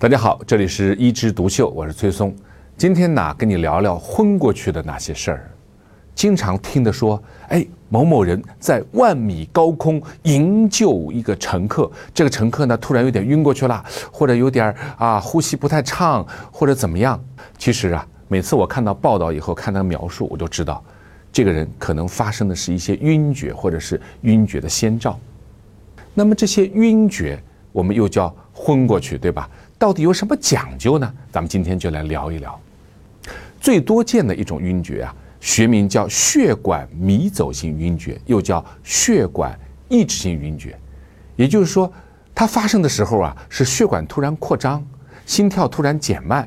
大家好，这里是一枝独秀，我是崔松。今天呢，跟你聊聊昏过去的那些事儿。经常听的说，哎，某某人在万米高空营救一个乘客，这个乘客呢突然有点晕过去了，或者有点啊呼吸不太畅，或者怎么样。其实啊，每次我看到报道以后，看他描述，我就知道，这个人可能发生的是一些晕厥，或者是晕厥的先兆。那么这些晕厥，我们又叫昏过去，对吧？到底有什么讲究呢？咱们今天就来聊一聊。最多见的一种晕厥啊，学名叫血管迷走性晕厥，又叫血管抑制性晕厥。也就是说，它发生的时候啊，是血管突然扩张，心跳突然减慢，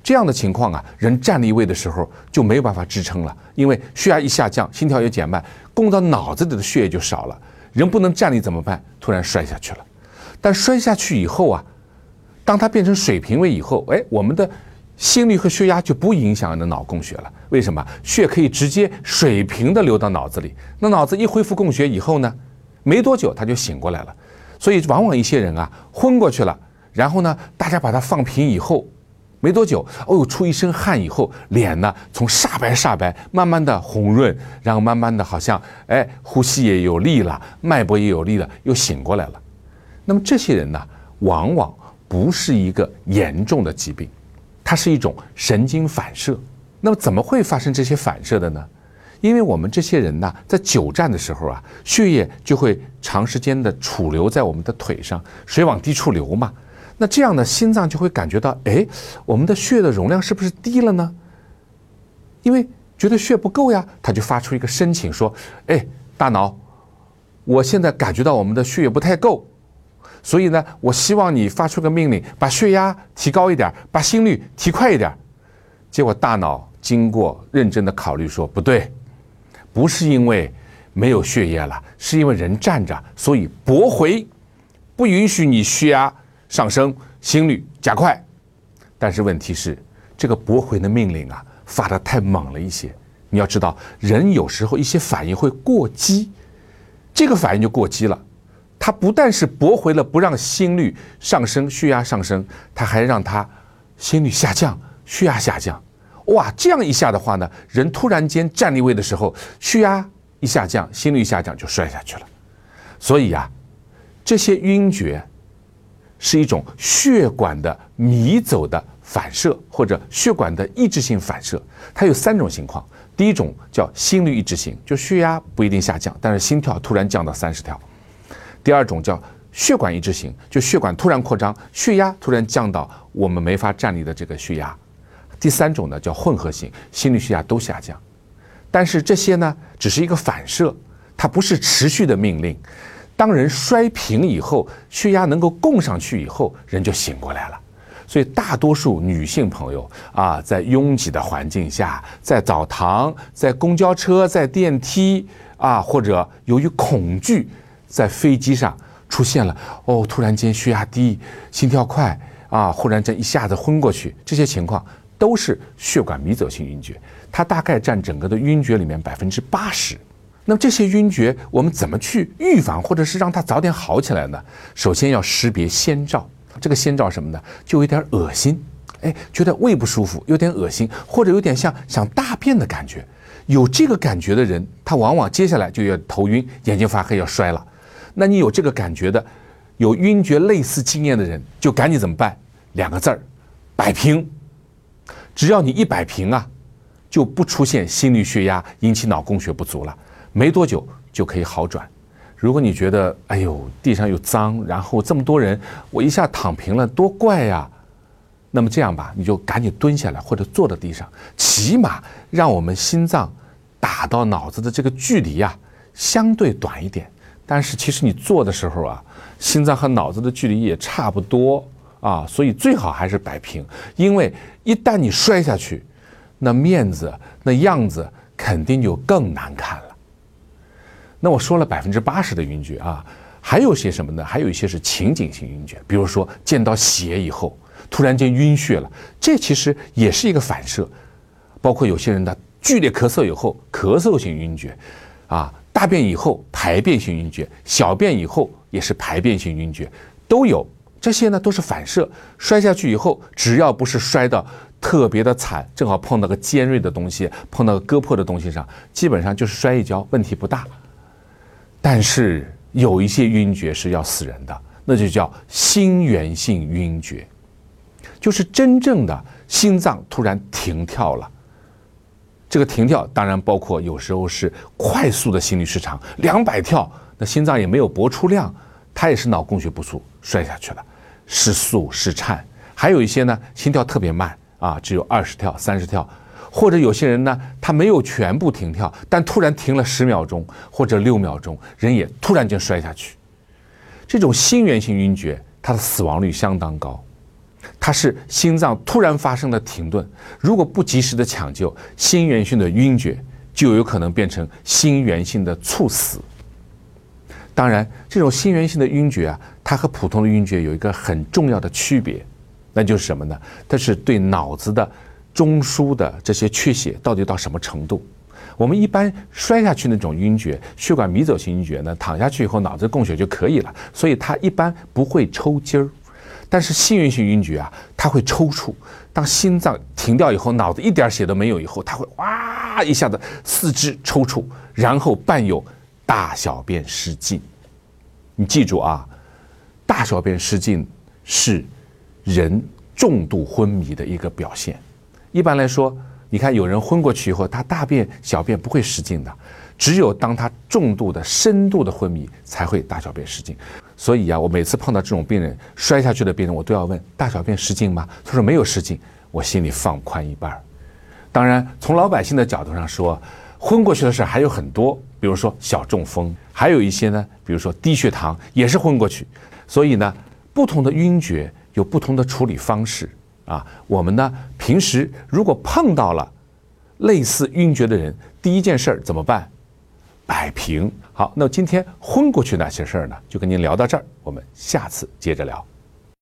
这样的情况啊，人站立位的时候就没有办法支撑了，因为血压一下降，心跳也减慢，供到脑子里的血液就少了，人不能站立怎么办？突然摔下去了。但摔下去以后啊。当它变成水平位以后，哎，我们的心率和血压就不影响你的脑供血了。为什么？血可以直接水平的流到脑子里。那脑子一恢复供血以后呢，没多久他就醒过来了。所以往往一些人啊昏过去了，然后呢，大家把它放平以后，没多久，哦，出一身汗以后，脸呢从煞白煞白，慢慢的红润，然后慢慢的好像哎呼吸也有力了，脉搏也有力了，又醒过来了。那么这些人呢，往往。不是一个严重的疾病，它是一种神经反射。那么怎么会发生这些反射的呢？因为我们这些人呢，在久站的时候啊，血液就会长时间的储留在我们的腿上，水往低处流嘛。那这样呢，心脏就会感觉到，哎，我们的血的容量是不是低了呢？因为觉得血不够呀，他就发出一个申请说，哎，大脑，我现在感觉到我们的血液不太够。所以呢，我希望你发出个命令，把血压提高一点，把心率提快一点。结果大脑经过认真的考虑说，不对，不是因为没有血液了，是因为人站着，所以驳回，不允许你血压上升，心率加快。但是问题是，这个驳回的命令啊，发的太猛了一些。你要知道，人有时候一些反应会过激，这个反应就过激了。它不但是驳回了不让心率上升、血压上升，它还让它心率下降、血压下降。哇，这样一下的话呢，人突然间站立位的时候，血压一下降，心率下降就摔下去了。所以啊，这些晕厥是一种血管的迷走的反射，或者血管的抑制性反射。它有三种情况：第一种叫心率抑制型，就血压不一定下降，但是心跳突然降到三十跳。第二种叫血管抑制型，就血管突然扩张，血压突然降到我们没法站立的这个血压。第三种呢叫混合型，心率、血压都下降。但是这些呢只是一个反射，它不是持续的命令。当人摔平以后，血压能够供上去以后，人就醒过来了。所以大多数女性朋友啊，在拥挤的环境下，在澡堂、在公交车、在电梯啊，或者由于恐惧。在飞机上出现了哦，突然间血压低、心跳快啊，忽然间一下子昏过去，这些情况都是血管迷走性晕厥，它大概占整个的晕厥里面百分之八十。那么这些晕厥我们怎么去预防，或者是让它早点好起来呢？首先要识别先兆，这个先兆什么呢？就有点恶心，哎，觉得胃不舒服，有点恶心，或者有点像想大便的感觉。有这个感觉的人，他往往接下来就要头晕、眼睛发黑、要摔了。那你有这个感觉的，有晕厥类似经验的人，就赶紧怎么办？两个字儿，摆平。只要你一摆平啊，就不出现心率、血压引起脑供血不足了，没多久就可以好转。如果你觉得哎呦地上又脏，然后这么多人，我一下躺平了，多怪呀。那么这样吧，你就赶紧蹲下来或者坐在地上，起码让我们心脏打到脑子的这个距离呀相对短一点。但是其实你做的时候啊，心脏和脑子的距离也差不多啊，所以最好还是摆平，因为一旦你摔下去，那面子那样子肯定就更难看了。那我说了百分之八十的晕厥啊，还有些什么呢？还有一些是情景性晕厥，比如说见到血以后突然间晕血了，这其实也是一个反射。包括有些人的剧烈咳嗽以后咳嗽性晕厥，啊。大便以后排便性晕厥，小便以后也是排便性晕厥，都有这些呢都是反射，摔下去以后，只要不是摔的特别的惨，正好碰到个尖锐的东西，碰到个割破的东西上，基本上就是摔一跤，问题不大。但是有一些晕厥是要死人的，那就叫心源性晕厥，就是真正的心脏突然停跳了。这个停跳当然包括有时候是快速的心律失常，两百跳，那心脏也没有搏出量，它也是脑供血不足摔下去了，失速失颤。还有一些呢，心跳特别慢啊，只有二十跳、三十跳，或者有些人呢，他没有全部停跳，但突然停了十秒钟或者六秒钟，人也突然间摔下去。这种心源性晕厥，它的死亡率相当高。它是心脏突然发生的停顿，如果不及时的抢救，心源性的晕厥就有可能变成心源性的猝死。当然，这种心源性的晕厥啊，它和普通的晕厥有一个很重要的区别，那就是什么呢？它是对脑子的中枢的这些缺血到底到什么程度。我们一般摔下去那种晕厥，血管迷走型晕厥呢，躺下去以后脑子供血就可以了，所以它一般不会抽筋儿。但是幸运性晕厥啊，它会抽搐。当心脏停掉以后，脑子一点血都没有以后，它会哇一下子四肢抽搐，然后伴有大小便失禁。你记住啊，大小便失禁是人重度昏迷的一个表现。一般来说，你看有人昏过去以后，他大便小便不会失禁的。只有当他重度的、深度的昏迷，才会大小便失禁。所以啊，我每次碰到这种病人摔下去的病人，我都要问：大小便失禁吗？他说没有失禁，我心里放宽一半儿。当然，从老百姓的角度上说，昏过去的事还有很多，比如说小中风，还有一些呢，比如说低血糖也是昏过去。所以呢，不同的晕厥有不同的处理方式啊。我们呢，平时如果碰到了类似晕厥的人，第一件事儿怎么办？摆平好，那今天昏过去那些事儿呢，就跟您聊到这儿，我们下次接着聊。